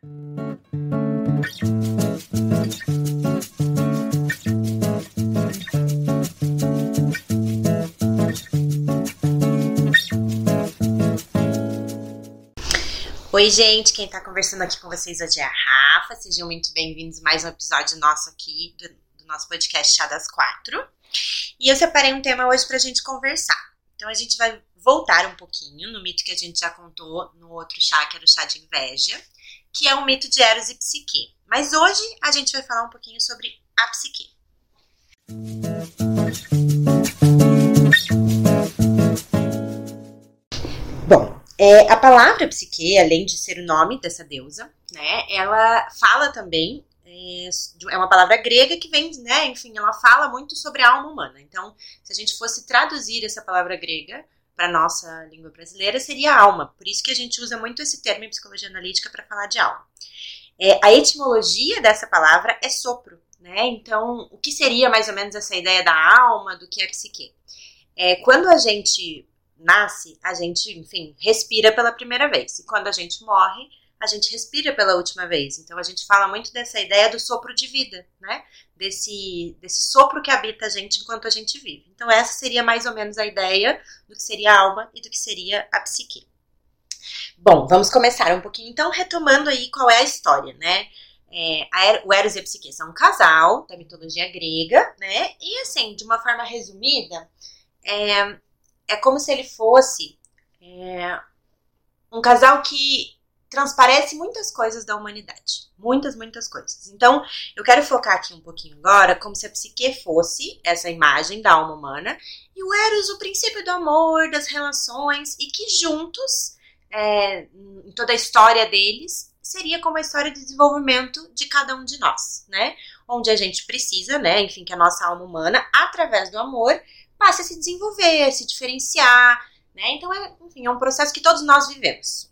Oi, gente, quem tá conversando aqui com vocês hoje é a Rafa. Sejam muito bem-vindos a mais um episódio nosso aqui do, do, nosso podcast Chá das Quatro. E eu separei um tema hoje pra gente conversar. Então a gente vai voltar um pouquinho no mito que a gente já contou no outro chá, que era o chá de inveja, que é o mito de Eros e Psique. Mas hoje a gente vai falar um pouquinho sobre a psique. Bom, é, a palavra psique, além de ser o nome dessa deusa, né, ela fala também é, é uma palavra grega que vem, né, enfim, ela fala muito sobre a alma humana. Então, se a gente fosse traduzir essa palavra grega para nossa língua brasileira, seria alma. Por isso que a gente usa muito esse termo em psicologia analítica para falar de alma. É, a etimologia dessa palavra é sopro, né? Então, o que seria mais ou menos essa ideia da alma, do que é psique? É, quando a gente nasce, a gente, enfim, respira pela primeira vez. E quando a gente morre, a gente respira pela última vez. Então a gente fala muito dessa ideia do sopro de vida, né? Desse, desse sopro que habita a gente enquanto a gente vive. Então essa seria mais ou menos a ideia do que seria a alma e do que seria a psique. Bom, vamos começar um pouquinho então retomando aí qual é a história, né? É, a, o Eros e a Psique são um casal da mitologia grega, né? E assim, de uma forma resumida, é, é como se ele fosse é, um casal que transparece muitas coisas da humanidade. Muitas, muitas coisas. Então, eu quero focar aqui um pouquinho agora como se a psique fosse essa imagem da alma humana e o Eros o princípio do amor, das relações e que juntos, é, em toda a história deles, seria como a história de desenvolvimento de cada um de nós, né? Onde a gente precisa, né, enfim, que a nossa alma humana, através do amor, passe a se desenvolver, a se diferenciar, né? Então, é, enfim, é um processo que todos nós vivemos.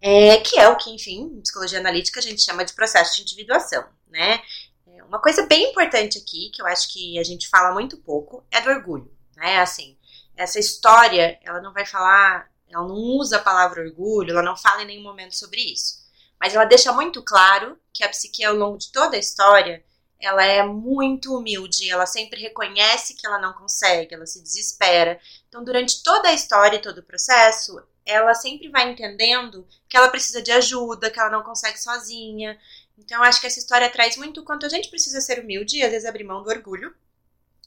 É, que é o que, enfim, em psicologia analítica a gente chama de processo de individuação, né? É, uma coisa bem importante aqui, que eu acho que a gente fala muito pouco, é do orgulho, né? Assim, essa história, ela não vai falar, ela não usa a palavra orgulho, ela não fala em nenhum momento sobre isso. Mas ela deixa muito claro que a psique, ao longo de toda a história, ela é muito humilde, ela sempre reconhece que ela não consegue, ela se desespera. Então, durante toda a história e todo o processo, ela sempre vai entendendo que ela precisa de ajuda, que ela não consegue sozinha. Então, acho que essa história traz muito quanto a gente precisa ser humilde e às vezes abrir mão do orgulho,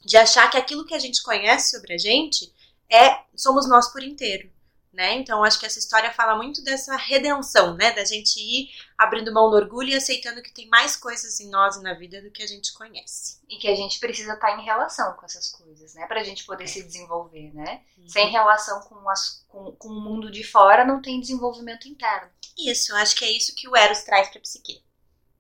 de achar que aquilo que a gente conhece sobre a gente é somos nós por inteiro né? Então acho que essa história fala muito dessa redenção, né? Da gente ir abrindo mão do orgulho e aceitando que tem mais coisas em nós e na vida do que a gente conhece. E que a gente precisa estar em relação com essas coisas, né? Pra gente poder é. se desenvolver, né? Uhum. Sem relação com, as, com, com o mundo de fora, não tem desenvolvimento interno. Isso, acho que é isso que o Eros traz pra psique.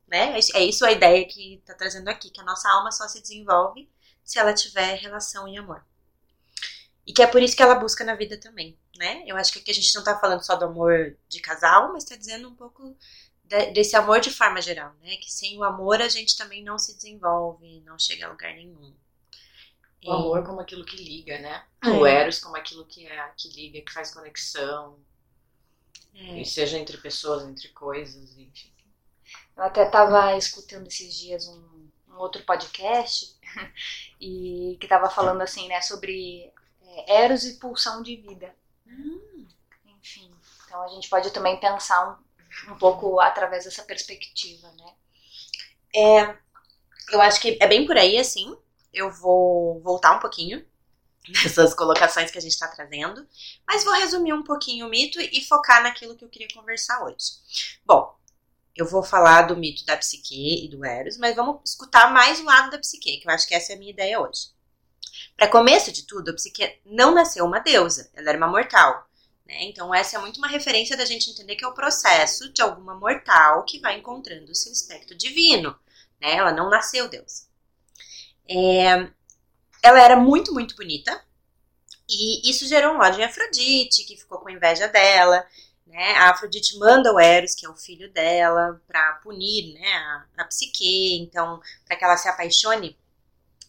Né? É isso a ideia que tá trazendo aqui, que a nossa alma só se desenvolve se ela tiver relação e amor. E que é por isso que ela busca na vida também, né? Eu acho que aqui a gente não tá falando só do amor de casal, mas tá dizendo um pouco de, desse amor de forma geral, né? Que sem o amor a gente também não se desenvolve, não chega a lugar nenhum. O amor como aquilo que liga, né? É. O Eros como aquilo que é que liga, que faz conexão. É. E seja entre pessoas, entre coisas, enfim. Eu até tava escutando esses dias um, um outro podcast e que tava falando assim, né, sobre é, Eros e pulsão de vida. Hum. Enfim, então a gente pode também pensar um, um pouco através dessa perspectiva, né? É, eu acho que é bem por aí, assim. Eu vou voltar um pouquinho nessas colocações que a gente está trazendo, mas vou resumir um pouquinho o mito e focar naquilo que eu queria conversar hoje. Bom, eu vou falar do mito da psique e do Eros, mas vamos escutar mais o lado da psique, que eu acho que essa é a minha ideia hoje. Para começo de tudo, a Psique não nasceu uma deusa, ela era uma mortal. Né? Então, essa é muito uma referência da gente entender que é o processo de alguma mortal que vai encontrando o seu aspecto divino. Né? Ela não nasceu deusa. É, ela era muito, muito bonita. E isso gerou um ódio em Afrodite, que ficou com inveja dela. Né? A Afrodite manda o Eros, que é o filho dela, para punir né, a, a Psique, então, para que ela se apaixone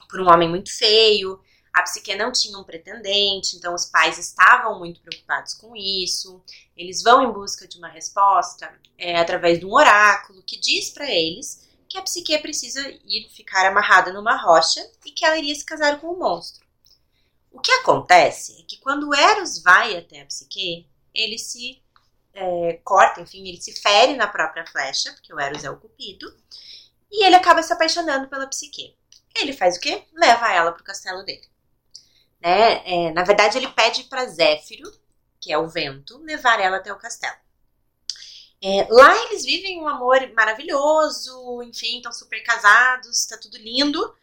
por um homem muito feio. A psique não tinha um pretendente, então os pais estavam muito preocupados com isso. Eles vão em busca de uma resposta é, através de um oráculo que diz para eles que a psique precisa ir ficar amarrada numa rocha e que ela iria se casar com o um monstro. O que acontece é que quando Eros vai até a psique, ele se é, corta, enfim, ele se fere na própria flecha, porque o Eros é o cupido, e ele acaba se apaixonando pela psique. Ele faz o quê? Leva ela pro castelo dele. Né? É, na verdade, ele pede para Zéfiro, que é o vento, levar ela até o castelo. É, lá eles vivem um amor maravilhoso, enfim, estão super casados, tá tudo lindo.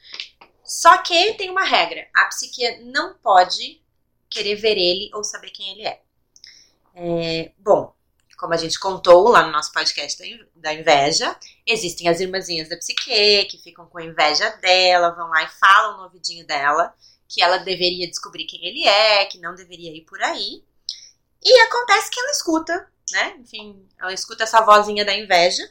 Só que tem uma regra: a psique não pode querer ver ele ou saber quem ele é. é bom, como a gente contou lá no nosso podcast da inveja, existem as irmãzinhas da psique que ficam com inveja dela, vão lá e falam no ouvidinho dela que ela deveria descobrir quem ele é, que não deveria ir por aí. E acontece que ela escuta, né? Enfim, ela escuta essa vozinha da inveja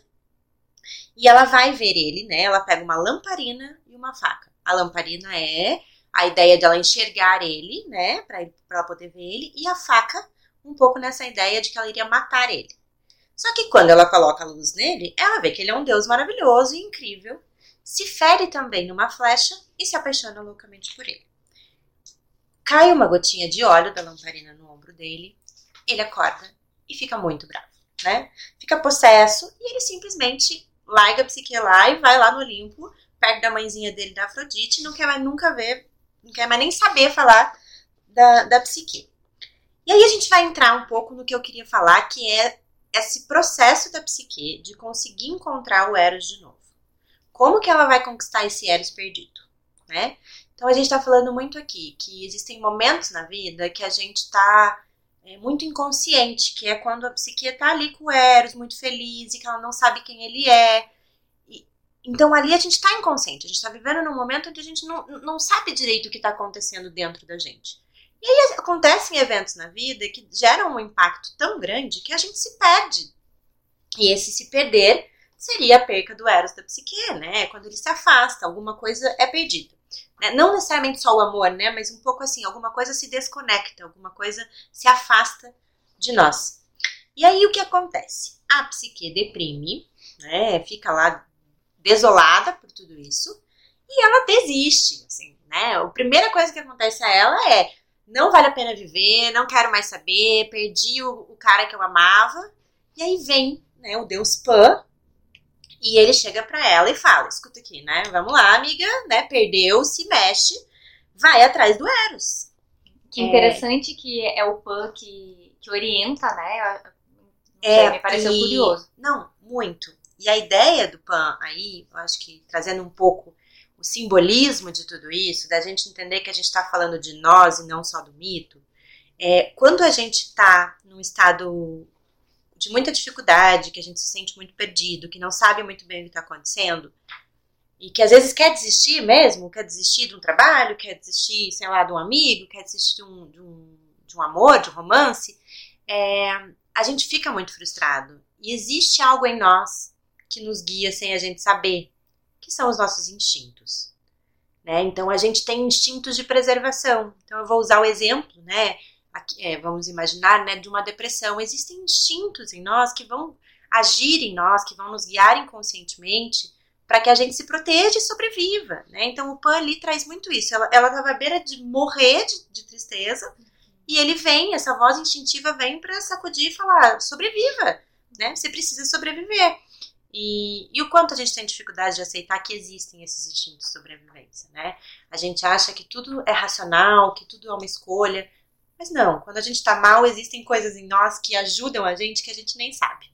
e ela vai ver ele, né? Ela pega uma lamparina e uma faca. A lamparina é a ideia dela enxergar ele, né? Pra, pra ela poder ver ele, e a faca um pouco nessa ideia de que ela iria matar ele. Só que quando ela coloca a luz nele, ela vê que ele é um deus maravilhoso e incrível, se fere também numa flecha e se apaixona loucamente por ele. Cai uma gotinha de óleo da lamparina no ombro dele, ele acorda e fica muito bravo, né? Fica possesso e ele simplesmente larga a psique lá e vai lá no Olimpo, perto da mãezinha dele, da Afrodite, não quer mais nunca ver, não quer mais nem saber falar da, da psique. E aí a gente vai entrar um pouco no que eu queria falar, que é esse processo da psique de conseguir encontrar o Eros de novo. Como que ela vai conquistar esse Eros perdido, né? Então a gente está falando muito aqui que existem momentos na vida que a gente está é, muito inconsciente, que é quando a psique está ali com o Eros, muito feliz e que ela não sabe quem ele é. E, então ali a gente está inconsciente, a gente está vivendo num momento onde a gente não, não sabe direito o que está acontecendo dentro da gente. E aí acontecem eventos na vida que geram um impacto tão grande que a gente se perde. E esse se perder seria a perca do Eros da psique, né? Quando ele se afasta, alguma coisa é perdida. Né? Não necessariamente só o amor, né? Mas um pouco assim, alguma coisa se desconecta, alguma coisa se afasta de nós. E aí o que acontece? A psique deprime, né? Fica lá desolada por tudo isso e ela desiste, assim, né? A primeira coisa que acontece a ela é não vale a pena viver, não quero mais saber, perdi o, o cara que eu amava. E aí vem, né, o deus Pan, e ele chega para ela e fala: escuta aqui, né? Vamos lá, amiga, né? Perdeu, se mexe, vai atrás do Eros. Que interessante é... que é o Pan que, que orienta, né? Não é, me pareceu e... curioso. Não, muito. E a ideia do Pan aí, eu acho que trazendo um pouco o simbolismo de tudo isso, da gente entender que a gente está falando de nós e não só do mito, é, quando a gente está num estado de muita dificuldade, que a gente se sente muito perdido, que não sabe muito bem o que está acontecendo, e que às vezes quer desistir mesmo, quer desistir de um trabalho, quer desistir, sei lá, de um amigo, quer desistir de um, de um, de um amor, de um romance, é, a gente fica muito frustrado. E existe algo em nós que nos guia sem a gente saber que são os nossos instintos. Né? Então, a gente tem instintos de preservação. Então, eu vou usar o exemplo, né? É, vamos imaginar, né, de uma depressão. Existem instintos em nós que vão agir em nós, que vão nos guiar inconscientemente para que a gente se proteja e sobreviva, né? Então o Pan ali traz muito isso. Ela, ela tava à beira de morrer de, de tristeza e ele vem, essa voz instintiva vem para sacudir e falar: sobreviva, né? Você precisa sobreviver. E, e, o quanto a gente tem dificuldade de aceitar que existem esses instintos de sobrevivência, né? A gente acha que tudo é racional, que tudo é uma escolha, mas não. Quando a gente tá mal, existem coisas em nós que ajudam a gente que a gente nem sabe.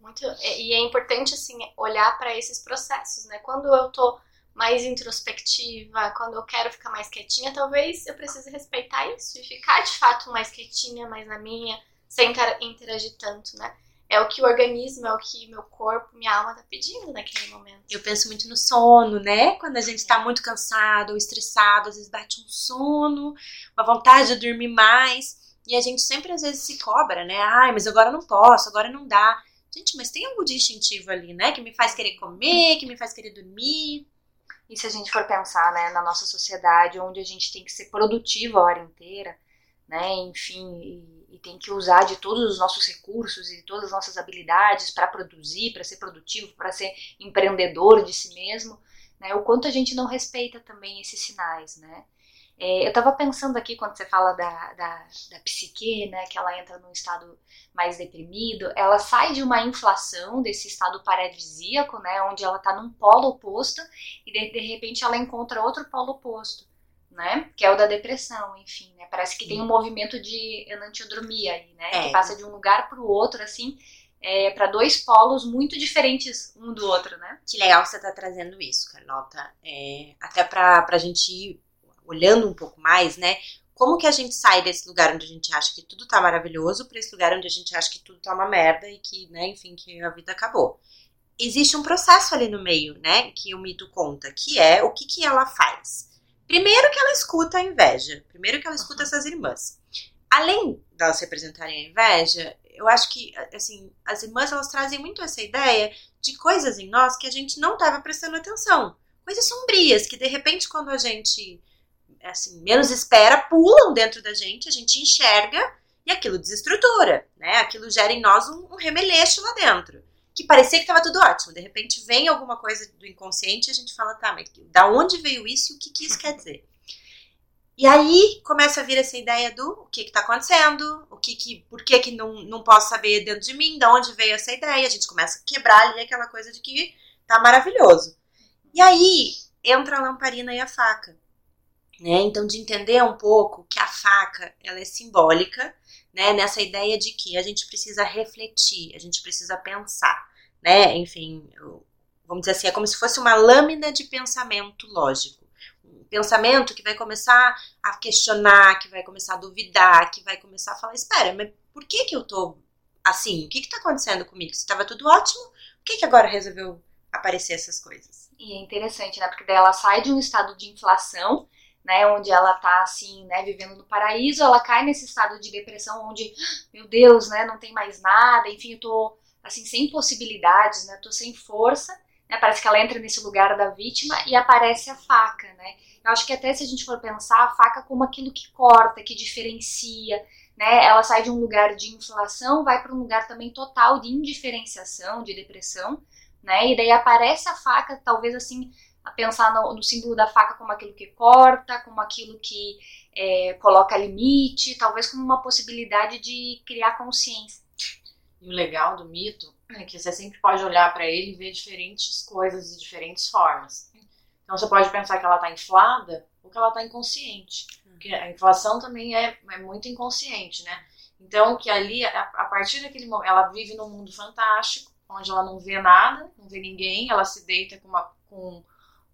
Muito, e é importante assim olhar para esses processos, né? Quando eu tô mais introspectiva, quando eu quero ficar mais quietinha, talvez eu precise respeitar isso e ficar de fato mais quietinha, mais na minha, sem interagir tanto, né? É o que o organismo, é o que meu corpo, minha alma tá pedindo naquele momento. Eu penso muito no sono, né? Quando a gente tá muito cansado ou estressado, às vezes bate um sono, uma vontade de dormir mais. E a gente sempre às vezes se cobra, né? Ai, mas agora não posso, agora não dá. Gente, mas tem algo de instintivo ali, né? Que me faz querer comer, que me faz querer dormir. E se a gente for pensar, né, na nossa sociedade, onde a gente tem que ser produtivo a hora inteira, né, enfim, e, tem que usar de todos os nossos recursos e todas as nossas habilidades para produzir, para ser produtivo, para ser empreendedor de si mesmo, né, o quanto a gente não respeita também esses sinais, né. É, eu estava pensando aqui quando você fala da, da, da psique, né, que ela entra num estado mais deprimido, ela sai de uma inflação, desse estado paradisíaco, né, onde ela está num polo oposto e de, de repente ela encontra outro polo oposto, né, que é o da depressão, enfim, né, parece que tem um movimento de enantiodromia aí, né, é. que passa de um lugar para o outro, assim, é, para dois polos muito diferentes um do outro, né? Que legal você tá trazendo isso, Carlota. É, até para a gente ir olhando um pouco mais, né? Como que a gente sai desse lugar onde a gente acha que tudo tá maravilhoso para esse lugar onde a gente acha que tudo tá uma merda e que, né, enfim, que a vida acabou. Existe um processo ali no meio, né, que o mito conta, que é o que que ela faz. Primeiro que ela escuta a inveja, primeiro que ela escuta essas irmãs. Além delas representarem a inveja, eu acho que, assim, as irmãs elas trazem muito essa ideia de coisas em nós que a gente não estava prestando atenção. Coisas sombrias que, de repente, quando a gente assim, menos espera, pulam dentro da gente, a gente enxerga e aquilo desestrutura, né? Aquilo gera em nós um, um remeleixo lá dentro. Que parecia que estava tudo ótimo. De repente vem alguma coisa do inconsciente e a gente fala, tá, mas da onde veio isso e o que, que isso quer dizer? E aí começa a vir essa ideia do o que está acontecendo, o que, que por que, que não, não posso saber dentro de mim, da onde veio essa ideia. A gente começa a quebrar ali aquela coisa de que tá maravilhoso. E aí entra a lamparina e a faca. Né? Então, de entender um pouco que a faca ela é simbólica, né? nessa ideia de que a gente precisa refletir, a gente precisa pensar, né? Enfim, vamos dizer assim, é como se fosse uma lâmina de pensamento lógico. Um pensamento que vai começar a questionar, que vai começar a duvidar, que vai começar a falar, espera, mas por que que eu tô assim? O que que tá acontecendo comigo? Se estava tudo ótimo, por que que agora resolveu aparecer essas coisas? E é interessante, né? Porque daí ela sai de um estado de inflação né, onde ela tá assim, né, vivendo no paraíso, ela cai nesse estado de depressão onde, meu Deus, né, não tem mais nada, enfim, eu tô assim sem possibilidades, né, tô sem força, né, parece que ela entra nesse lugar da vítima e aparece a faca, né? Eu acho que até se a gente for pensar a faca como aquilo que corta, que diferencia, né? Ela sai de um lugar de inflação, vai para um lugar também total de indiferenciação, de depressão, né? E daí aparece a faca, talvez assim, pensar no, no, símbolo da faca como aquilo que corta, como aquilo que é, coloca limite, talvez como uma possibilidade de criar consciência. E o legal do mito é que você sempre pode olhar para ele e ver diferentes coisas de diferentes formas. Então você pode pensar que ela está inflada ou que ela está inconsciente. Porque a inflação também é, é muito inconsciente, né? Então que ali, a, a partir daquele momento, ela vive num mundo fantástico, onde ela não vê nada, não vê ninguém, ela se deita com uma com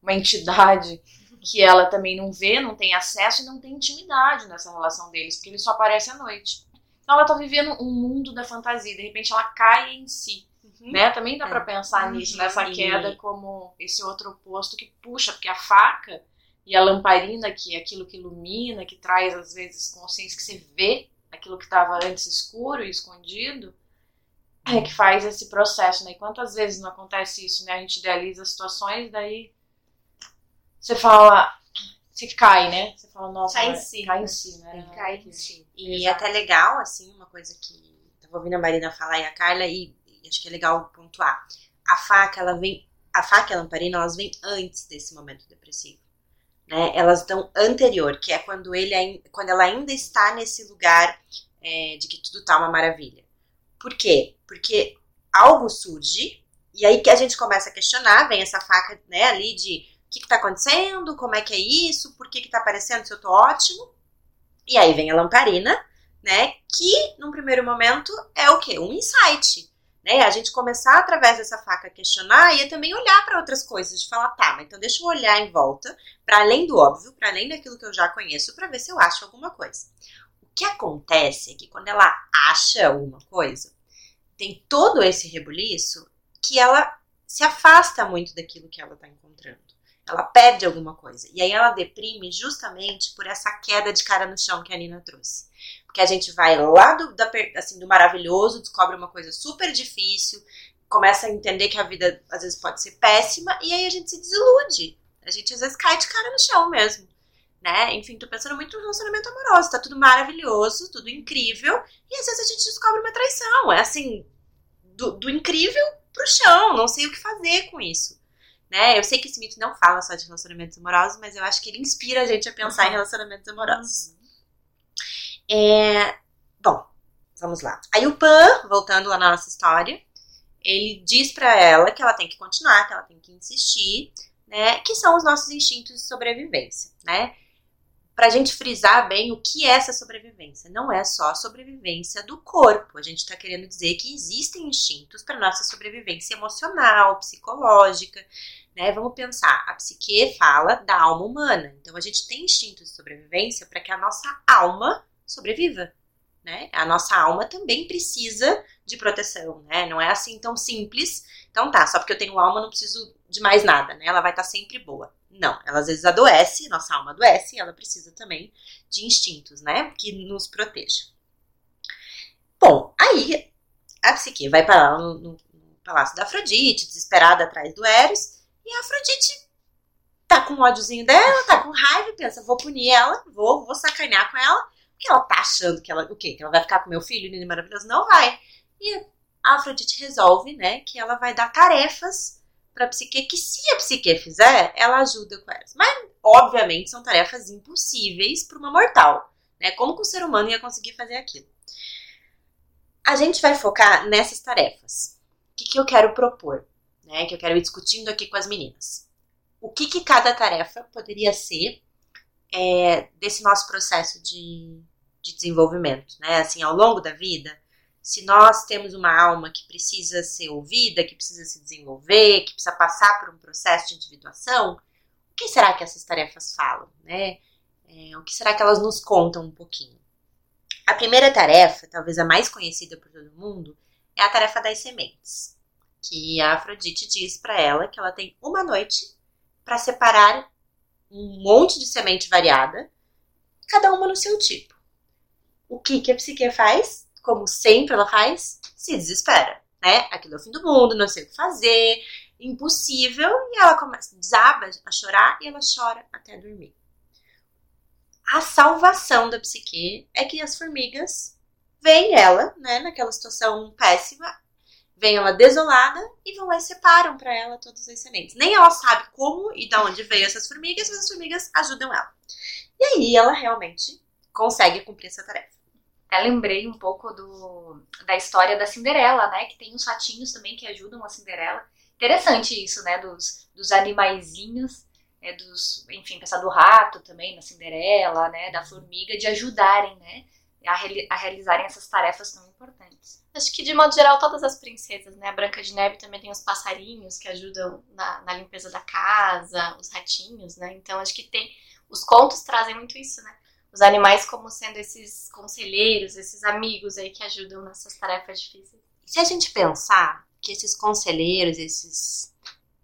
uma entidade que ela também não vê, não tem acesso e não tem intimidade nessa relação deles, porque ele só aparece à noite. Então ela tá vivendo um mundo da fantasia, de repente ela cai em si. Uhum. Né? Também dá para é. pensar uhum. nisso, nessa queda como esse outro oposto que puxa, porque a faca e a lamparina, que é aquilo que ilumina, que traz às vezes consciência, que você vê aquilo que estava antes escuro e escondido, é que faz esse processo, né? E quantas vezes não acontece isso, né? A gente idealiza situações, daí você fala, você cai, né? Você fala, nossa, cai em si. Cai em si, né? Cai em si. E é até legal, assim, uma coisa que tava ouvindo a Marina falar e a Carla, e, e acho que é legal pontuar. A faca, ela vem, a faca e a lamparina, elas vêm antes desse momento depressivo. Né? Elas estão anterior, que é quando ele quando ela ainda está nesse lugar é, de que tudo tá uma maravilha. Por quê? Porque algo surge e aí que a gente começa a questionar, vem essa faca, né, ali de que está acontecendo, como é que é isso, por que está aparecendo se eu tô ótimo. E aí vem a lamparina, né? Que num primeiro momento é o quê? Um insight. Né? A gente começar através dessa faca a questionar e também olhar para outras coisas, de falar, tá, mas então deixa eu olhar em volta, para além do óbvio, para além daquilo que eu já conheço, para ver se eu acho alguma coisa. O que acontece é que quando ela acha alguma coisa, tem todo esse rebuliço que ela se afasta muito daquilo que ela está encontrando ela perde alguma coisa. E aí ela deprime justamente por essa queda de cara no chão que a Nina trouxe. Porque a gente vai lá do, da, assim, do maravilhoso, descobre uma coisa super difícil, começa a entender que a vida às vezes pode ser péssima, e aí a gente se desilude. A gente às vezes cai de cara no chão mesmo. Né? Enfim, tô pensando muito no relacionamento amoroso. Tá tudo maravilhoso, tudo incrível. E às vezes a gente descobre uma traição. É assim, do, do incrível pro chão. Não sei o que fazer com isso. Né? Eu sei que esse mito não fala só de relacionamentos amorosos, mas eu acho que ele inspira a gente a pensar uhum. em relacionamentos amorosos. Uhum. É, bom, vamos lá. Aí o Pan, voltando lá na nossa história, ele diz para ela que ela tem que continuar, que ela tem que insistir, né? Que são os nossos instintos de sobrevivência, né? Pra gente frisar bem o que é essa sobrevivência. Não é só a sobrevivência do corpo. A gente está querendo dizer que existem instintos para nossa sobrevivência emocional, psicológica, né? Vamos pensar, a psique fala da alma humana. Então a gente tem instintos de sobrevivência para que a nossa alma sobreviva, né? A nossa alma também precisa de proteção, né? Não é assim tão simples. Então tá, só porque eu tenho alma não preciso de mais nada, né? Ela vai estar tá sempre boa. Não, ela às vezes adoece, nossa alma adoece, e ela precisa também de instintos, né? Que nos protejam. Bom, aí a psique vai para lá no, no, palácio da Afrodite, desesperada atrás do Eros, e a Afrodite tá com ódiozinho dela, tá com raiva pensa, vou punir ela, vou, vou sacanear com ela, porque ela tá achando que ela, o quê? Que ela vai ficar com meu filho, lindo e maravilhoso? Não vai. E a Afrodite resolve, né, que ela vai dar tarefas pra Psique, que se a Psique fizer, ela ajuda com elas. Mas, obviamente, são tarefas impossíveis para uma mortal, né? Como que um ser humano ia conseguir fazer aquilo? A gente vai focar nessas tarefas. O que, que eu quero propor, né? Que eu quero ir discutindo aqui com as meninas. O que, que cada tarefa poderia ser é, desse nosso processo de, de desenvolvimento, né? Assim, ao longo da vida, se nós temos uma alma que precisa ser ouvida, que precisa se desenvolver, que precisa passar por um processo de individuação, o que será que essas tarefas falam, né? É, o que será que elas nos contam um pouquinho? A primeira tarefa, talvez a mais conhecida por todo mundo, é a tarefa das sementes, que a Afrodite diz para ela que ela tem uma noite para separar um monte de semente variada, cada uma no seu tipo. O que, que a psique faz? Como sempre ela faz, se desespera, né? Aquilo é o fim do mundo, não sei o que fazer, impossível, e ela começa, desaba a chorar e ela chora até dormir. A salvação da psique é que as formigas veem ela, né, naquela situação péssima, vem ela desolada e vão lá e separam para ela todas as sementes. Nem ela sabe como e de onde veio essas formigas, mas as formigas ajudam ela. E aí ela realmente consegue cumprir essa tarefa. Lembrei um pouco do, da história da Cinderela, né? Que tem uns ratinhos também que ajudam a Cinderela. Interessante isso, né? Dos, dos animaizinhos, é, dos, enfim, pensar do rato também, na Cinderela, né? Da formiga, de ajudarem, né? A, a realizarem essas tarefas tão importantes. Acho que, de modo geral, todas as princesas, né? A Branca de Neve também tem os passarinhos que ajudam na, na limpeza da casa, os ratinhos, né? Então, acho que tem. Os contos trazem muito isso, né? Os animais como sendo esses conselheiros, esses amigos aí que ajudam nessas tarefas difíceis. Se a gente pensar que esses conselheiros, esses,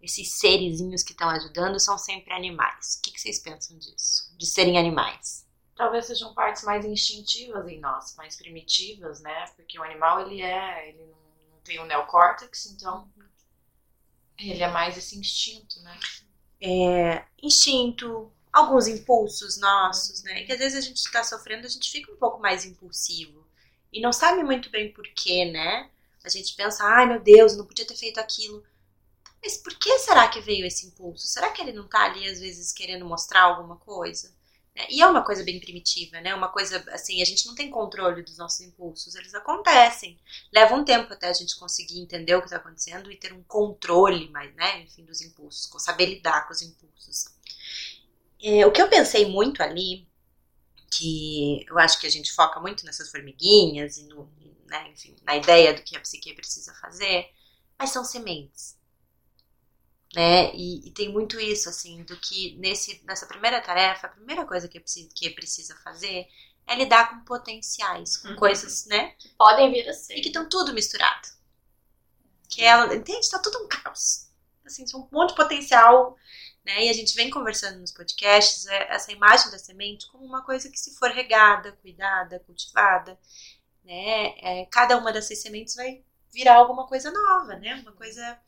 esses serizinhos que estão ajudando são sempre animais, o que, que vocês pensam disso? De serem animais? talvez sejam partes mais instintivas em nós, mais primitivas, né? Porque o animal ele é, ele não, tem o neocórtex, então ele é mais esse instinto, né? É, instinto, alguns impulsos nossos, né? Que às vezes a gente está sofrendo, a gente fica um pouco mais impulsivo e não sabe muito bem porquê, né? A gente pensa, ai meu Deus, não podia ter feito aquilo. Mas por que será que veio esse impulso? Será que ele não tá ali às vezes querendo mostrar alguma coisa? Né? E é uma coisa bem primitiva, né? Uma coisa assim, a gente não tem controle dos nossos impulsos, eles acontecem. Leva um tempo até a gente conseguir entender o que está acontecendo e ter um controle, mais, né? Enfim, dos impulsos, saber lidar com os impulsos. É, o que eu pensei muito ali, que eu acho que a gente foca muito nessas formiguinhas e no, né, enfim, na ideia do que a psique precisa fazer, mas são sementes né? E, e, tem muito isso, assim, do que nesse, nessa primeira tarefa, a primeira coisa que, que precisa fazer é lidar com potenciais, com uhum. coisas, né? Que podem vir a ser. E que estão tudo misturado. Que ela, entende? Tá tudo um caos. Assim, um monte de potencial, né? E a gente vem conversando nos podcasts é, essa imagem da semente como uma coisa que se for regada, cuidada, cultivada, né? É, cada uma dessas sementes vai virar alguma coisa nova, né? Uma coisa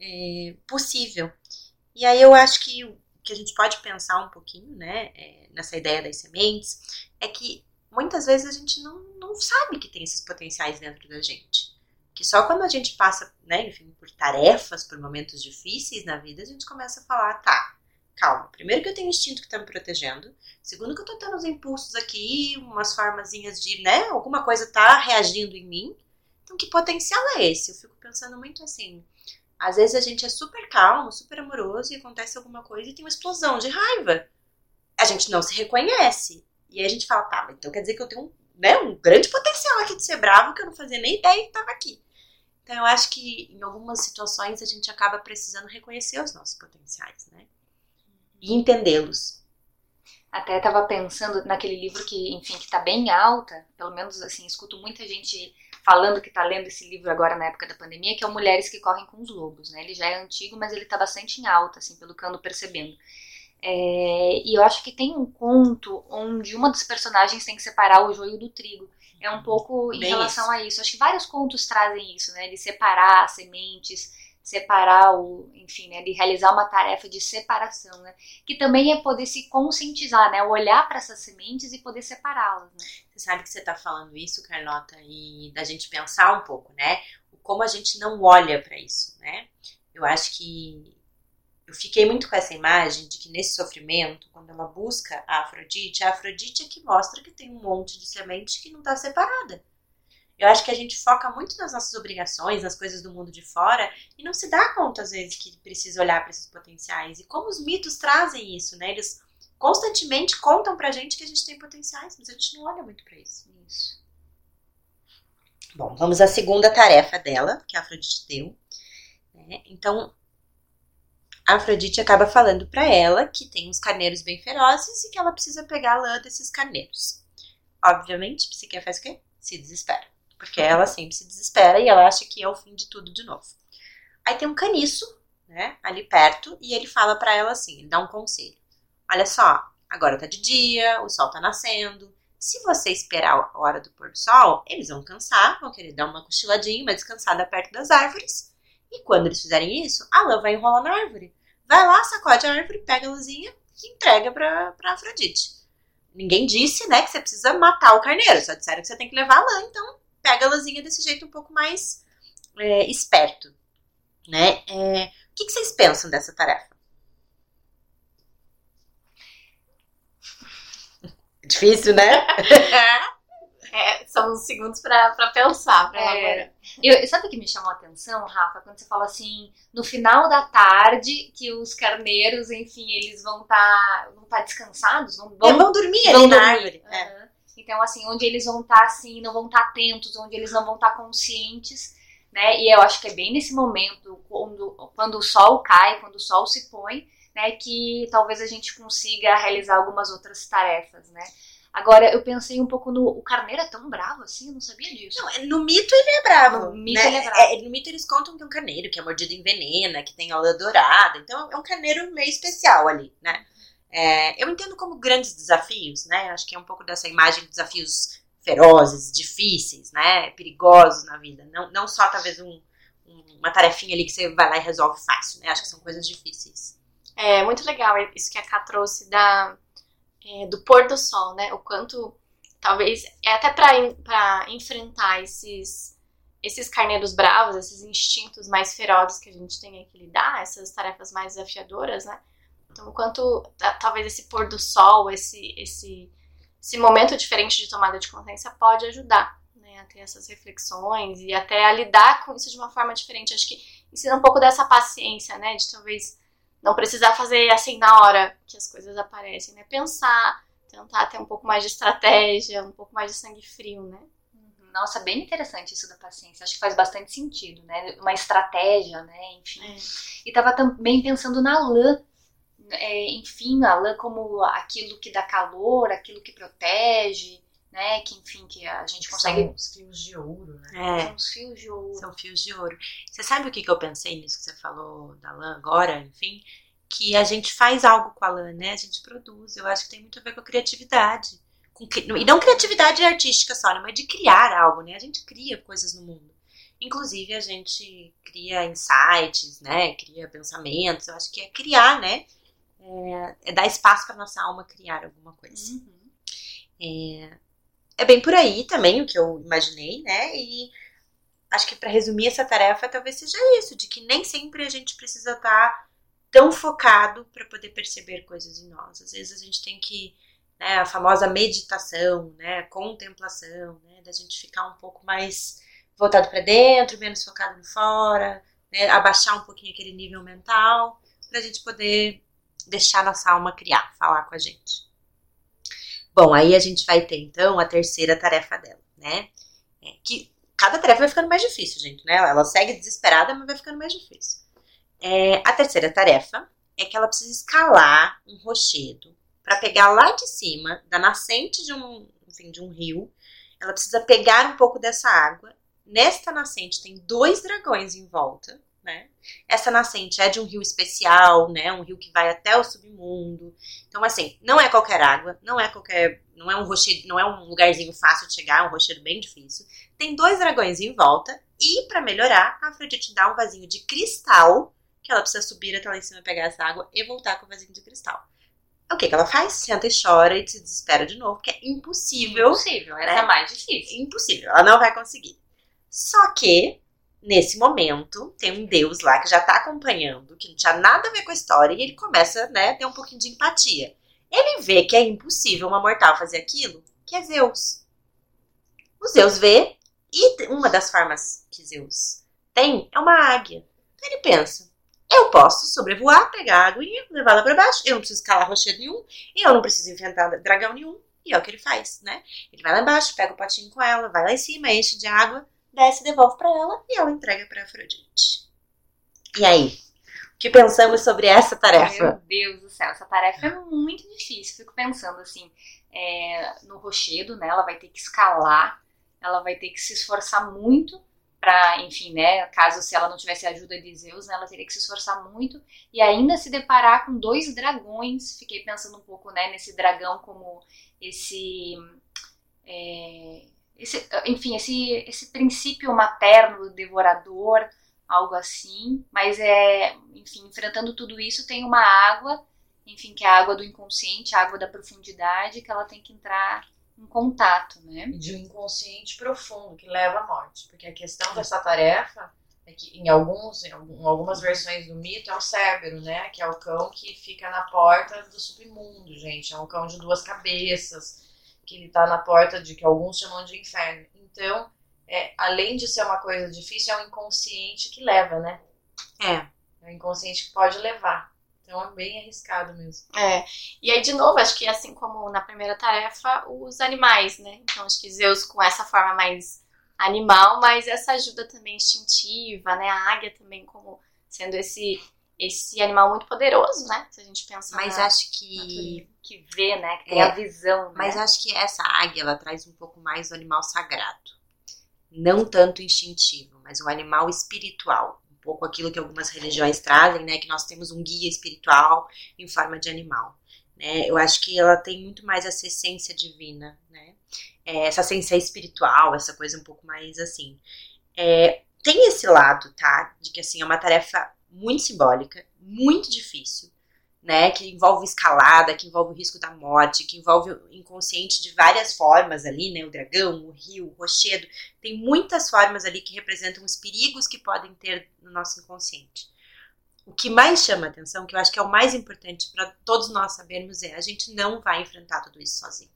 é, possível. E aí eu acho que que a gente pode pensar um pouquinho, né, é, nessa ideia das sementes, é que muitas vezes a gente não, não sabe que tem esses potenciais dentro da gente. Que só quando a gente passa, né, enfim, por tarefas, por momentos difíceis na vida, a gente começa a falar, tá, calma. Primeiro que eu tenho instinto que tá me protegendo. Segundo que eu tô tendo uns impulsos aqui, umas formazinhas de, né, alguma coisa tá reagindo em mim. Então, que potencial é esse? Eu fico pensando muito assim. Às vezes a gente é super calmo, super amoroso e acontece alguma coisa e tem uma explosão de raiva. A gente não se reconhece. E aí a gente fala, tá, então quer dizer que eu tenho um, né, um grande potencial aqui de ser bravo que eu não fazia nem ideia que tava aqui. Então eu acho que em algumas situações a gente acaba precisando reconhecer os nossos potenciais, né? E entendê-los. Até estava pensando naquele livro que, enfim, que tá bem alta, pelo menos assim, escuto muita gente falando que tá lendo esse livro agora na época da pandemia, que é o Mulheres que Correm com os Lobos, né? Ele já é antigo, mas ele tá bastante em alta, assim, pelo que ando percebendo. É, e eu acho que tem um conto onde uma dos personagens tem que separar o joio do trigo. É um pouco em Bem relação isso. a isso. Acho que vários contos trazem isso, né? De separar as sementes, separar o, enfim, né? De realizar uma tarefa de separação, né? Que também é poder se conscientizar, né? Olhar para essas sementes e poder separá-las, né? Você sabe que você tá falando isso, Carlota, e da gente pensar um pouco, né? Como a gente não olha para isso, né? Eu acho que eu fiquei muito com essa imagem de que nesse sofrimento, quando ela busca a Afrodite, a Afrodite é que mostra que tem um monte de semente que não está separada. Eu acho que a gente foca muito nas nossas obrigações, nas coisas do mundo de fora, e não se dá conta, às vezes, que precisa olhar para esses potenciais. E como os mitos trazem isso, né? Eles constantemente contam pra gente que a gente tem potenciais, mas a gente não olha muito para isso. Isso. Bom, vamos à segunda tarefa dela, que a Afrodite deu. né? Então, a Afrodite acaba falando pra ela que tem uns carneiros bem ferozes e que ela precisa pegar a lã desses carneiros. Obviamente, Psique faz o quê? Se desespera. Porque ela sempre se desespera e ela acha que é o fim de tudo de novo. Aí tem um caniço, né, ali perto, e ele fala pra ela assim, ele dá um conselho. Olha só, agora tá de dia, o sol tá nascendo. Se você esperar a hora do pôr do sol, eles vão cansar, vão querer dar uma cochiladinha, uma descansada perto das árvores. E quando eles fizerem isso, a lã vai enrolar na árvore. Vai lá, sacode a árvore, pega a luzinha e entrega pra, pra Afrodite. Ninguém disse, né, que você precisa matar o carneiro. Só disseram que você tem que levar a lã, então pega a luzinha desse jeito um pouco mais é, esperto. Né? É, o que, que vocês pensam dessa tarefa? Difícil, né? É, são uns segundos pra pensar, pra É. elaborar. Eu, sabe o que me chamou a atenção, Rafa? Quando você fala assim, no final da tarde, que os carneiros, enfim, eles vão estar vão tá descansados, vão, Vão, vão, vão dormir vão ali na dormir. árvore. É. Aham. Então, assim, onde eles vão estar assim, não vão estar atentos, onde eles não vão estar conscientes, né? E eu acho que é bem nesse momento, quando, quando o sol cai, quando o sol se põe, né, que talvez a gente consiga realizar algumas outras tarefas, né? Agora, eu pensei um pouco no. O carneiro é tão bravo assim, eu não sabia disso. Não, é- no mito ele é bravo. No mito né? ele é bravo. no mito eles contam que é um carneiro, que é mordido em venena, que tem a lã dourada. Então é um carneiro meio especial ali, né? É, eu entendo como grandes desafios, né? Acho que é um pouco dessa imagem de desafios ferozes, difíceis, né? Perigosos na vida. Não, não só talvez um, um- uma tarefinha ali que você vai lá e resolve fácil, né? Acho que são coisas difíceis. É muito legal isso que a Ká trouxe da, é, do pôr do sol, né? O quanto, talvez, é até para enfrentar esses, esses carneiros bravos, esses instintos mais ferozes que a gente tem que lidar, essas tarefas mais desafiadoras, né? Então, o quanto ta- talvez esse pôr do sol, esse, esse, esse momento diferente de tomada de consciência pode ajudar né, a ter essas reflexões e até a lidar com isso de uma forma diferente. Acho que ensina um pouco dessa paciência, né? De talvez não precisar fazer assim na hora que as coisas aparecem, né? Pensar, tentar ter um pouco mais de estratégia, um pouco mais de sangue frio, né? Uhum. Nossa, bem interessante isso da paciência. Acho que faz bastante sentido, né? Uma estratégia, né? Enfim. E tava também pensando na lã. É, enfim, a lã como aquilo que dá calor, aquilo que protege, né? Que enfim, que a gente consegue. São os fios de ouro, né? É. São os fios de ouro. São fios de ouro. Você sabe o que, que eu pensei nisso que você falou da lã agora, enfim? Que a gente faz algo com a lã, né? A gente produz. Eu acho que tem muito a ver com a criatividade. Com cri- e não criatividade artística só, né? mas de criar algo, né? A gente cria coisas no mundo. Inclusive, a gente cria insights, né? Cria pensamentos. Eu acho que é criar, né? é, é dar espaço para nossa alma criar alguma coisa. Uhum. É, é bem por aí também o que eu imaginei, né? E acho que para resumir essa tarefa, talvez seja isso, de que nem sempre a gente precisa estar tão focado para poder perceber coisas em nós. Às vezes a gente tem que, né, a famosa meditação, né, contemplação, né, da gente ficar um pouco mais voltado para dentro, menos focado no fora, né, abaixar um pouquinho aquele nível mental, para a gente poder deixar nossa alma criar, falar com a gente. Bom, aí a gente vai ter então a terceira tarefa dela, né? É, que cada tarefa vai ficando mais difícil, gente, né? Ela segue desesperada, mas vai ficando mais difícil. É, a terceira tarefa é que ela precisa escalar um rochedo para pegar lá de cima, da nascente de um, enfim, de um rio. Ela precisa pegar um pouco dessa água. Nesta nascente tem dois dragões em volta, né? Essa nascente é de um rio especial, né? Um rio que vai até o submundo. Então, assim, não é qualquer água, não é qualquer, não é um rochedo, não é um lugarzinho fácil de chegar, é um rochedo bem difícil. Tem dois dragões em volta e para melhorar, a Afrodite dá um vasinho de cristal que ela precisa subir até lá em cima pegar essa água e voltar com o vasinho de cristal. O que, que ela faz? Senta e chora e se desespera de novo, porque é impossível. Impossível, essa né? é mais difícil. Impossível, ela não vai conseguir. Só que, nesse momento, tem um deus lá que já tá acompanhando, que não tinha nada a ver com a história, e ele começa, né, a ter um pouquinho de empatia. Ele vê que é impossível uma mortal fazer aquilo, que é Zeus. O Zeus vê, e uma das formas que Zeus tem é uma águia. Então ele pensa, eu posso sobrevoar, pegar a aguinha, levá-la para baixo, eu não preciso escalar rochedo nenhum, e eu não preciso enfrentar dragão nenhum, e é o que ele faz, né? Ele vai lá embaixo, pega o potinho com ela, vai lá em cima, enche de água, desce, devolve para ela e ela entrega para Afrodite. E aí? O que pensamos sobre essa Meu tarefa? Deus do céu, essa tarefa é muito difícil. Fico pensando assim, é, no rochedo, né? Ela vai ter que escalar, ela vai ter que se esforçar muito para, enfim, né? Caso se ela não tivesse a ajuda de Zeus, né, ela teria que se esforçar muito e ainda se deparar com dois dragões. Fiquei pensando um pouco, né, nesse dragão como esse, é, esse enfim, esse, esse princípio materno devorador, algo assim. Mas é, enfim, enfrentando tudo isso tem uma água, enfim, que é a água do inconsciente, a água da profundidade, que ela tem que entrar em contato, né? De um inconsciente profundo que leva à morte. Porque a questão dessa tarefa é que em, alguns, em algum- algumas versões do mito é o Cérbero, né? Que é o cão que fica na porta do submundo, gente. É um cão de duas cabeças, que ele tá na porta de que alguns chamam de inferno. Então, é, além de ser uma coisa difícil, é o inconsciente que leva, né? É. É o inconsciente que pode levar. Então é bem arriscado mesmo. É. E aí, de novo, acho que assim como na primeira tarefa, os animais, né? Então, acho que Zeus com essa forma mais animal, mas essa ajuda também instintiva, né? A águia também como sendo esse esse animal muito poderoso, né? Se a gente pensar Mas na acho que. Que vê, né? Que tem É, a visão, né? Mas acho que essa águia ela traz um pouco mais do animal sagrado. Não tanto instintivo, mas um animal espiritual. Um pouco aquilo que algumas religiões trazem, né? Que nós temos um guia espiritual em forma de animal. Né? Eu acho que ela tem muito mais essa essência divina, né? É, essa essência espiritual, essa coisa um pouco mais assim. É, tem esse lado, tá? De que assim, é uma tarefa muito simbólica, muito difícil, né? Que envolve escalada, que envolve o risco da morte, que envolve o inconsciente de várias formas ali, né? O dragão, o rio, o rochedo. Tem muitas formas ali que representam os perigos que podem ter no nosso inconsciente. O que mais chama atenção, que eu acho que é o mais importante para todos nós sabermos, é a gente não vai enfrentar tudo isso sozinho.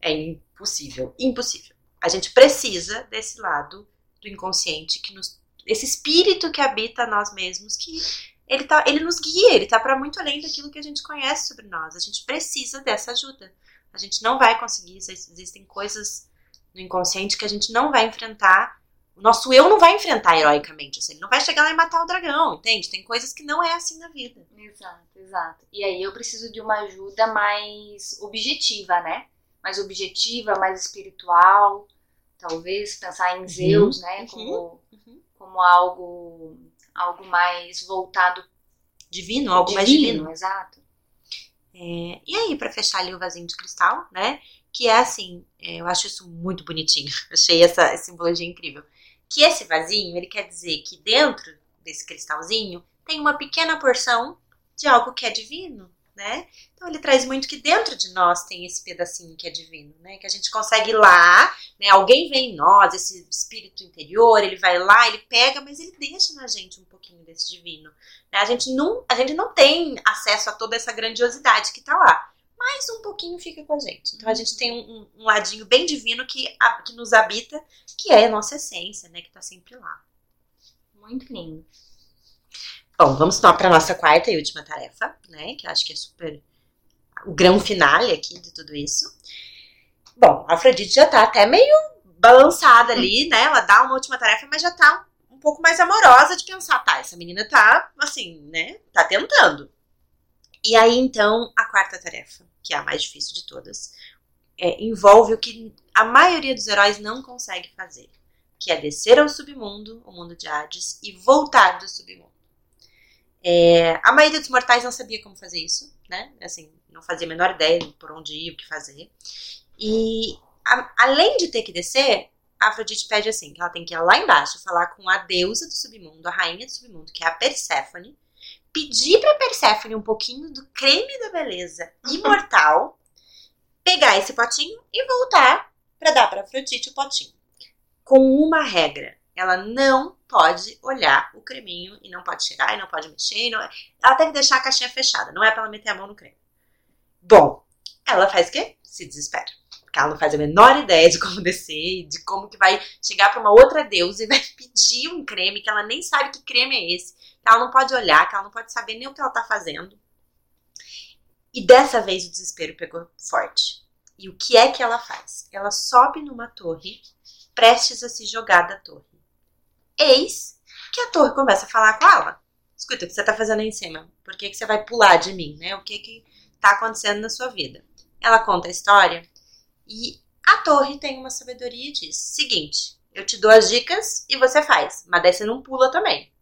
É impossível, impossível. A gente precisa desse lado do inconsciente que nos esse espírito que habita nós mesmos que ele tá ele nos guia, ele tá para muito além daquilo que a gente conhece sobre nós. A gente precisa dessa ajuda. A gente não vai conseguir, existem coisas no inconsciente que a gente não vai enfrentar. O nosso eu não vai enfrentar heroicamente, assim, ele não vai chegar lá e matar o dragão, entende? Tem coisas que não é assim na vida. Exato, exato. E aí eu preciso de uma ajuda mais objetiva, né? Mais objetiva, mais espiritual. Talvez pensar em Zeus, né? uhum, Como, uhum. como algo, algo mais voltado Divino, algo mais divino, divino. Exato. É, e aí, para fechar ali o vasinho de cristal, né? Que é assim, é, eu acho isso muito bonitinho. Achei essa, essa simbologia incrível. Que esse vasinho, ele quer dizer que dentro desse cristalzinho tem uma pequena porção de algo que é divino. Né? Então ele traz muito que dentro de nós tem esse pedacinho que é divino, né? Que a gente consegue ir lá, né? Alguém vem em nós, esse espírito interior, ele vai lá, ele pega, mas ele deixa na gente um pouquinho desse divino. Né? A gente não, a gente não tem acesso a toda essa grandiosidade que tá lá. Mas um pouquinho fica com a gente. Então a gente tem um, um ladinho bem divino que, que nos habita, que é a nossa essência, né? Que tá sempre lá. Muito lindo. Bom, vamos para nossa quarta e última tarefa, né? Que eu acho que é super o grão finale aqui de tudo isso. Bom, a Afrodite já tá até meio balançada ali, né? Ela dá uma última tarefa, mas já tá um pouco mais amorosa de pensar, tá, essa menina tá, assim, né? Tá tentando. E aí, então, a quarta tarefa, que é a mais difícil de todas, é, envolve o que a maioria dos heróis não consegue fazer, que é descer ao submundo, o mundo de Hades, e voltar do submundo. É, a maioria dos mortais não sabia como fazer isso, né? Assim, não fazia a menor ideia de por onde ir, o que fazer. E a, além de ter que descer, a Afrodite pede assim, que ela tem que ir lá embaixo falar com a deusa do submundo, a rainha do submundo, que é a Perséfone, pedir para Perséfone um pouquinho do creme da beleza imortal, pegar esse potinho e voltar para dar para Afrodite o potinho. Com uma regra, ela não pode olhar o creminho e não pode cheirar e não pode mexer. Não... Ela tem que deixar a caixinha fechada, não é para ela meter a mão no creme. Bom, ela faz o quê? Se desespera. Porque ela não faz a menor ideia de como descer, de como que vai chegar para uma outra deusa e vai pedir um creme que ela nem sabe que creme é esse, que ela não pode olhar, que ela não pode saber nem o que ela tá fazendo. E dessa vez o desespero pegou forte. E o que é que ela faz? Ela sobe numa torre, prestes a se jogar da torre. Eis que a torre começa a falar com ela. Escuta, o que você tá fazendo aí em cima? Por que, que você vai pular de mim, né? O que que tá acontecendo na sua vida? Ela conta a história e a torre tem uma sabedoria e diz: seguinte, eu te dou as dicas e você faz, mas daí você não pula também.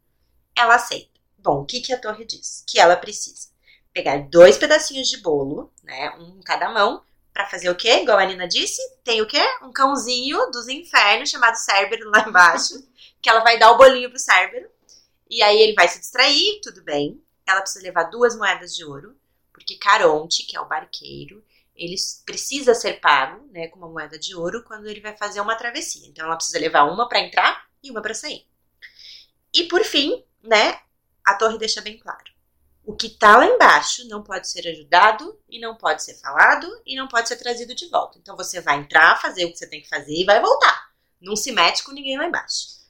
Ela aceita. Bom, o que, que a torre diz? Que ela precisa pegar dois pedacinhos de bolo, né? Um em cada mão, para fazer o quê? Igual a Nina disse, tem o quê? Um cãozinho dos infernos chamado Cérbero lá embaixo que ela vai dar o bolinho pro Cérbero. E aí ele vai se distrair, tudo bem. Ela precisa levar duas moedas de ouro, porque Caronte, que é o barqueiro, ele precisa ser pago, né, com uma moeda de ouro quando ele vai fazer uma travessia. Então ela precisa levar uma para entrar e uma para sair. E por fim, né, a torre deixa bem claro. O que tá lá embaixo não pode ser ajudado e não pode ser falado e não pode ser trazido de volta. Então você vai entrar, fazer o que você tem que fazer e vai voltar. Não se mete com ninguém lá embaixo.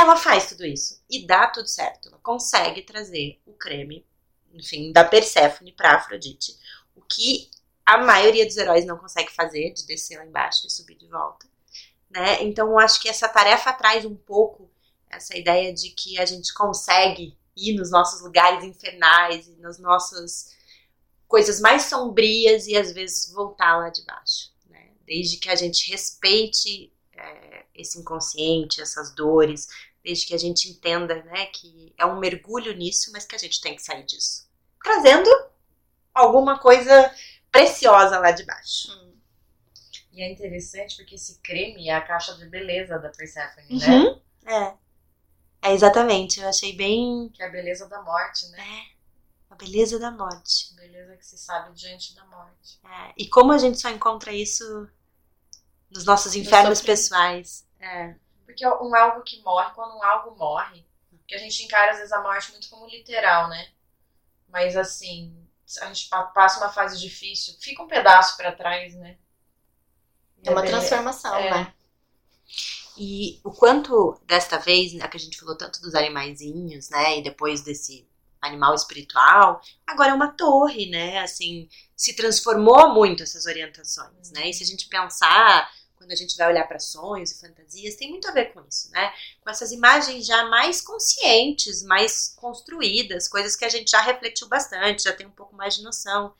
Ela faz tudo isso e dá tudo certo. Ela consegue trazer o creme, enfim, da Perséfone para Afrodite. O que a maioria dos heróis não consegue fazer, de descer lá embaixo e subir de volta. Né? Então, eu acho que essa tarefa traz um pouco essa ideia de que a gente consegue ir nos nossos lugares infernais e nas nossas coisas mais sombrias e às vezes voltar lá de baixo. Né? Desde que a gente respeite é, esse inconsciente, essas dores, desde que a gente entenda, né, que é um mergulho nisso, mas que a gente tem que sair disso. Trazendo alguma coisa preciosa lá de baixo. Hum. E é interessante porque esse creme é a caixa de beleza da Persephone, uhum. né? É. É, exatamente. Eu achei bem. Que é a beleza da morte, né? É. A beleza da morte. A beleza que se sabe diante da morte. É. E como a gente só encontra isso nos nossos infernos pessoais. É. Porque um algo que morre, quando um algo morre, que a gente encara às vezes a morte muito como literal, né? Mas assim, a gente passa uma fase difícil, fica um pedaço para trás, né? É uma transformação, é. né? E o quanto desta vez, né, que a gente falou tanto dos animaizinhos, né, e depois desse animal espiritual, agora é uma torre, né? Assim, se transformou muito essas orientações, né? E se a gente pensar quando a gente vai olhar para sonhos e fantasias, tem muito a ver com isso, né? Com essas imagens já mais conscientes, mais construídas, coisas que a gente já refletiu bastante, já tem um pouco mais de noção.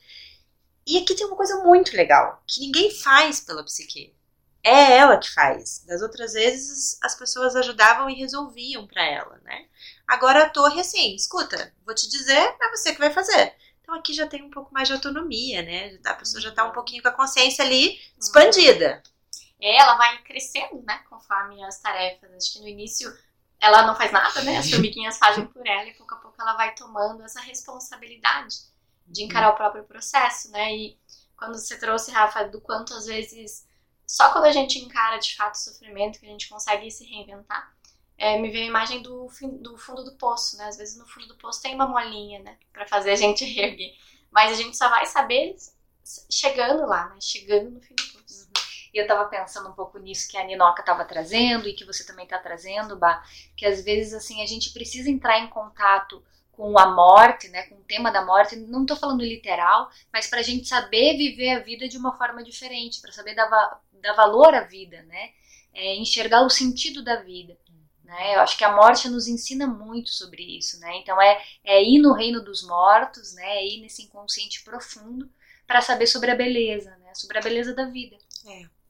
E aqui tem uma coisa muito legal, que ninguém faz pela psique. É ela que faz. Das outras vezes, as pessoas ajudavam e resolviam para ela, né? Agora a torre, assim, escuta, vou te dizer, é você que vai fazer. Então aqui já tem um pouco mais de autonomia, né? A pessoa já tá um uhum. pouquinho com a consciência ali expandida. Ela vai crescendo, né, conforme as tarefas. Acho que no início ela não faz nada, né? As formiguinhas fazem por ela e pouco a pouco ela vai tomando essa responsabilidade. de encarar o próprio processo, né? E quando você trouxe, Rafa, do quanto às vezes só quando a gente encara de fato o sofrimento que a gente consegue se reinventar. É, me veio a imagem do, do fundo do poço, né? Às vezes no fundo do poço tem uma molinha, né? Pra fazer a gente reerguer. Mas a gente só vai saber chegando lá, né? Chegando no fim do. E eu tava pensando um pouco nisso que a Ninoca tava trazendo e que você também tá trazendo, Bah, que às vezes, assim, a gente precisa entrar em contato com a morte, né, com o tema da morte, não estou falando literal, mas para a gente saber viver a vida de uma forma diferente, para saber dar, dar, valor à vida, né, é, enxergar o sentido da vida. Né? Eu acho que a morte nos ensina muito sobre isso, né? Então é, é ir no reino dos mortos, né? É ir nesse inconsciente profundo para saber sobre a beleza, né? Sobre a beleza da vida. É.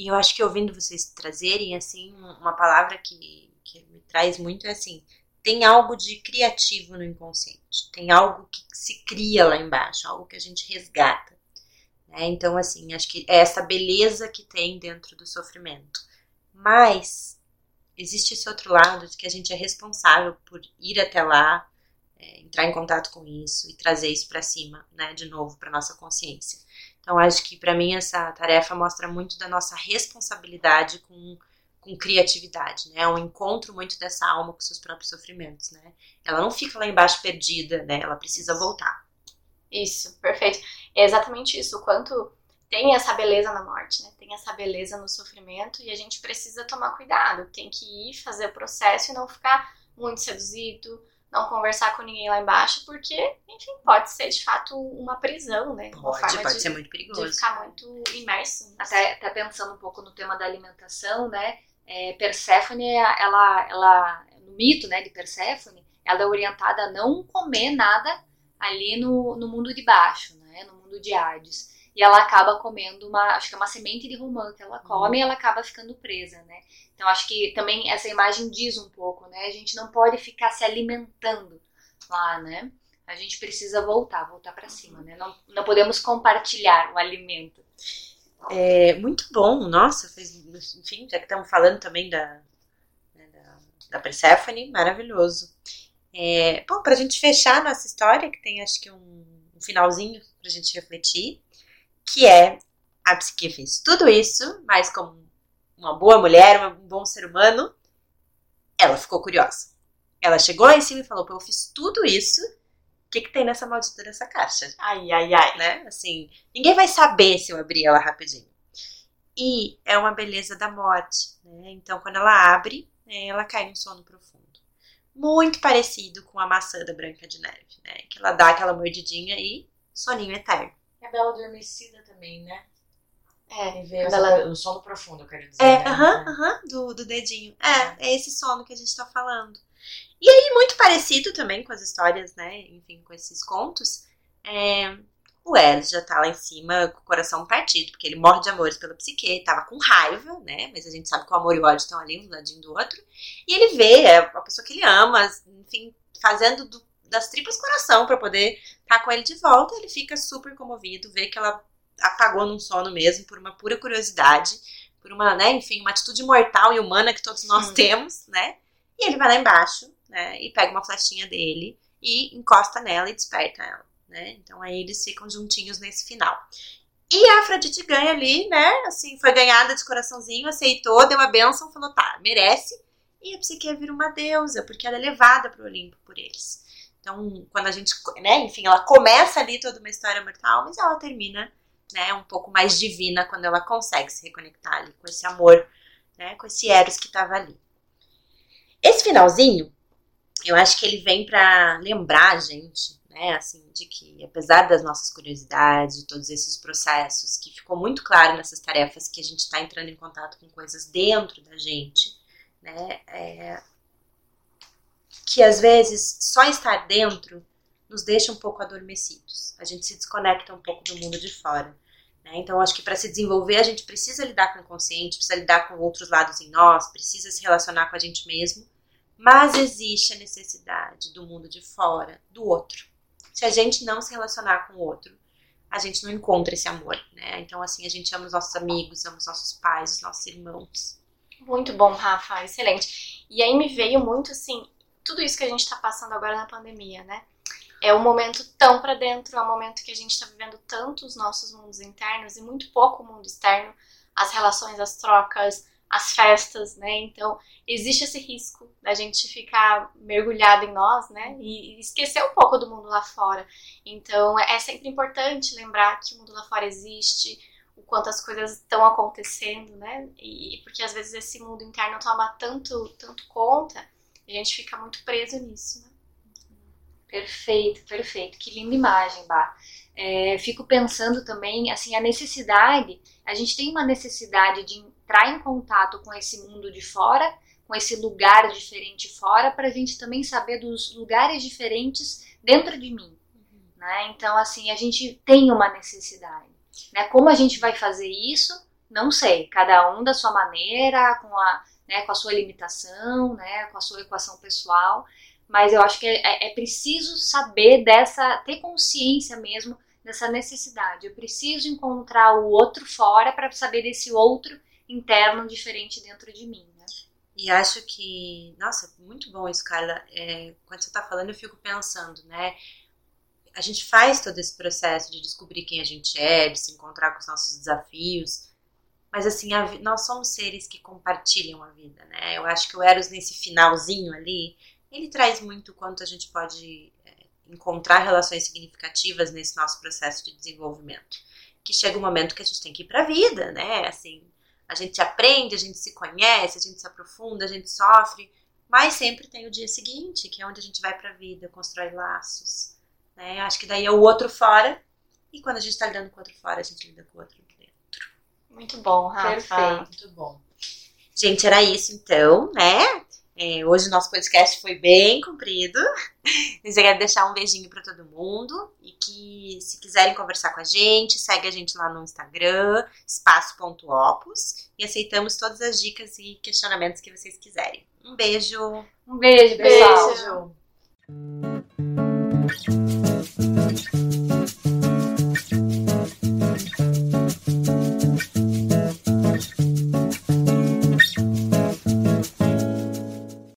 E eu acho que ouvindo vocês trazerem assim uma palavra que, que me traz muito é assim tem algo de criativo no inconsciente, tem algo que se cria lá embaixo, algo que a gente resgata. Né? Então, assim, acho que é essa beleza que tem dentro do sofrimento. Mas existe esse outro lado de que a gente é responsável por ir até lá, é, entrar em contato com isso e trazer isso para cima, né, de novo, para nossa consciência. Então, acho que para mim essa tarefa mostra muito da nossa responsabilidade com com criatividade, né? É um encontro muito dessa alma com seus próprios sofrimentos, né? Ela não fica lá embaixo perdida, né? Ela precisa voltar. Isso, perfeito. É exatamente isso. O quanto tem essa beleza na morte, né? Tem essa beleza no sofrimento e a gente precisa tomar cuidado. Tem que ir fazer o processo e não ficar muito seduzido, não conversar com ninguém lá embaixo, porque, enfim, pode ser de fato uma prisão, né? Pode, pode de, ser muito perigoso. De ficar muito imerso. Até, até pensando um pouco no tema da alimentação, né? é, Perséfone, ela, ela, no mito né, de Perséfone, ela é orientada a não comer nada ali no, no mundo de baixo, né, no mundo de Hades. E ela acaba comendo uma, acho que é uma semente de romã que ela come uhum. e ela acaba ficando presa, né? Então acho que também essa imagem diz um pouco, né? A gente não pode ficar se alimentando lá, né? A gente precisa voltar, voltar para cima, né? Não, não podemos compartilhar o alimento. É, muito bom, nossa, fez, enfim, já que estamos falando também da, né, da, da Persephone, maravilhoso. É, bom, para a gente fechar nossa história, que tem acho que um, um finalzinho para a gente refletir, que é a psique fez tudo isso, mas como uma boa mulher, um bom ser humano, ela ficou curiosa. Ela chegou lá em cima e falou: eu fiz tudo isso o que, que tem nessa maldita dessa caixa? Ai, ai, ai. Né? Assim, ninguém vai saber se eu abrir ela rapidinho. E é uma beleza da morte, né? Então, quando ela abre, né, ela cai num sono profundo. Muito parecido com a maçã da Branca de Neve, né? Que ela dá aquela mordidinha e soninho eterno. E a Bela Adormecida também, né? É, e veio ela... o sono profundo, eu quero dizer. É, né? aham, né? aham, do, do dedinho. É, é esse sono que a gente tá falando. E aí, muito parecido também com as histórias, né? Enfim, com esses contos. É, o Eros já tá lá em cima com o coração partido, porque ele morre de amores pela psique, tava com raiva, né? Mas a gente sabe que o amor e o ódio estão ali um ladinho do outro. E ele vê é a pessoa que ele ama, enfim, fazendo do, das tripas coração para poder estar tá com ele de volta. Ele fica super comovido, vê que ela apagou num sono mesmo, por uma pura curiosidade, por uma, né, enfim, uma atitude mortal e humana que todos nós temos, né? E ele vai lá embaixo, né? E pega uma flechinha dele e encosta nela e desperta ela, né? Então aí eles ficam juntinhos nesse final. E a Afrodite ganha ali, né? Assim, foi ganhada de coraçãozinho, aceitou, deu a benção, falou, tá, merece. E a Psique vira uma deusa, porque ela é levada para o Olimpo por eles. Então, quando a gente, né, enfim, ela começa ali toda uma história mortal, mas ela termina, né, um pouco mais divina quando ela consegue se reconectar ali com esse amor, né, com esse Eros que estava ali. Esse finalzinho, eu acho que ele vem para lembrar a gente, né, assim, de que apesar das nossas curiosidades, de todos esses processos, que ficou muito claro nessas tarefas que a gente está entrando em contato com coisas dentro da gente, né, é, que às vezes só estar dentro nos deixa um pouco adormecidos. A gente se desconecta um pouco do mundo de fora. Né? Então, acho que para se desenvolver, a gente precisa lidar com o inconsciente, precisa lidar com outros lados em nós, precisa se relacionar com a gente mesmo mas existe a necessidade do mundo de fora, do outro. Se a gente não se relacionar com o outro, a gente não encontra esse amor, né? Então, assim, a gente ama os nossos amigos, ama os nossos pais, os nossos irmãos. Muito bom, Rafa, excelente. E aí me veio muito, assim, tudo isso que a gente tá passando agora na pandemia, né? é um momento tão para dentro, é um momento que a gente está vivendo tanto os nossos mundos internos e muito pouco o mundo externo, as relações, as trocas, as festas, né? Então, existe esse risco da gente ficar mergulhado em nós, né? E esquecer um pouco do mundo lá fora. Então, é sempre importante lembrar que o mundo lá fora existe, o quanto as coisas estão acontecendo, né? E porque às vezes esse mundo interno toma tanto, tanto conta, a gente fica muito preso nisso, né? Perfeito, perfeito. Que linda imagem, Bah. É, fico pensando também, assim, a necessidade, a gente tem uma necessidade de entrar em contato com esse mundo de fora, com esse lugar diferente fora, para a gente também saber dos lugares diferentes dentro de mim. Né? Então, assim, a gente tem uma necessidade. Né? Como a gente vai fazer isso? Não sei. Cada um da sua maneira, com a, né, com a sua limitação, né, com a sua equação pessoal mas eu acho que é, é, preciso saber dessa, ter consciência mesmo dessa necessidade. Eu preciso encontrar o outro fora para saber desse outro interno diferente dentro de mim. Né? E acho que, nossa, muito bom isso, Carla. É, quando você está falando, eu fico pensando, né? A gente faz todo esse processo de descobrir quem a gente é, de se encontrar com os nossos desafios. Mas assim, a, nós somos seres que compartilham a vida, né? Eu acho que o Eros nesse finalzinho ali, ele traz muito quanto a gente pode é, encontrar relações significativas nesse nosso processo de desenvolvimento. Que chega um momento que a gente tem que ir para a vida, né? Assim, a gente aprende, a gente se conhece, a gente se aprofunda, a gente sofre, mas sempre tem o dia seguinte, que é onde a gente vai para a vida, constrói laços. Né? Acho que daí é o outro fora, e quando a gente está lidando com o outro fora, a gente lida com o outro. Muito bom, Rafa. Perfeito. Muito bom. Gente, era isso então, né? É, hoje o nosso podcast foi bem comprido. Eu quero deixar um beijinho para todo mundo e que se quiserem conversar com a gente, segue a gente lá no Instagram, espaço.opus e aceitamos todas as dicas e questionamentos que vocês quiserem. Um beijo. Um beijo, pessoal. Beijo.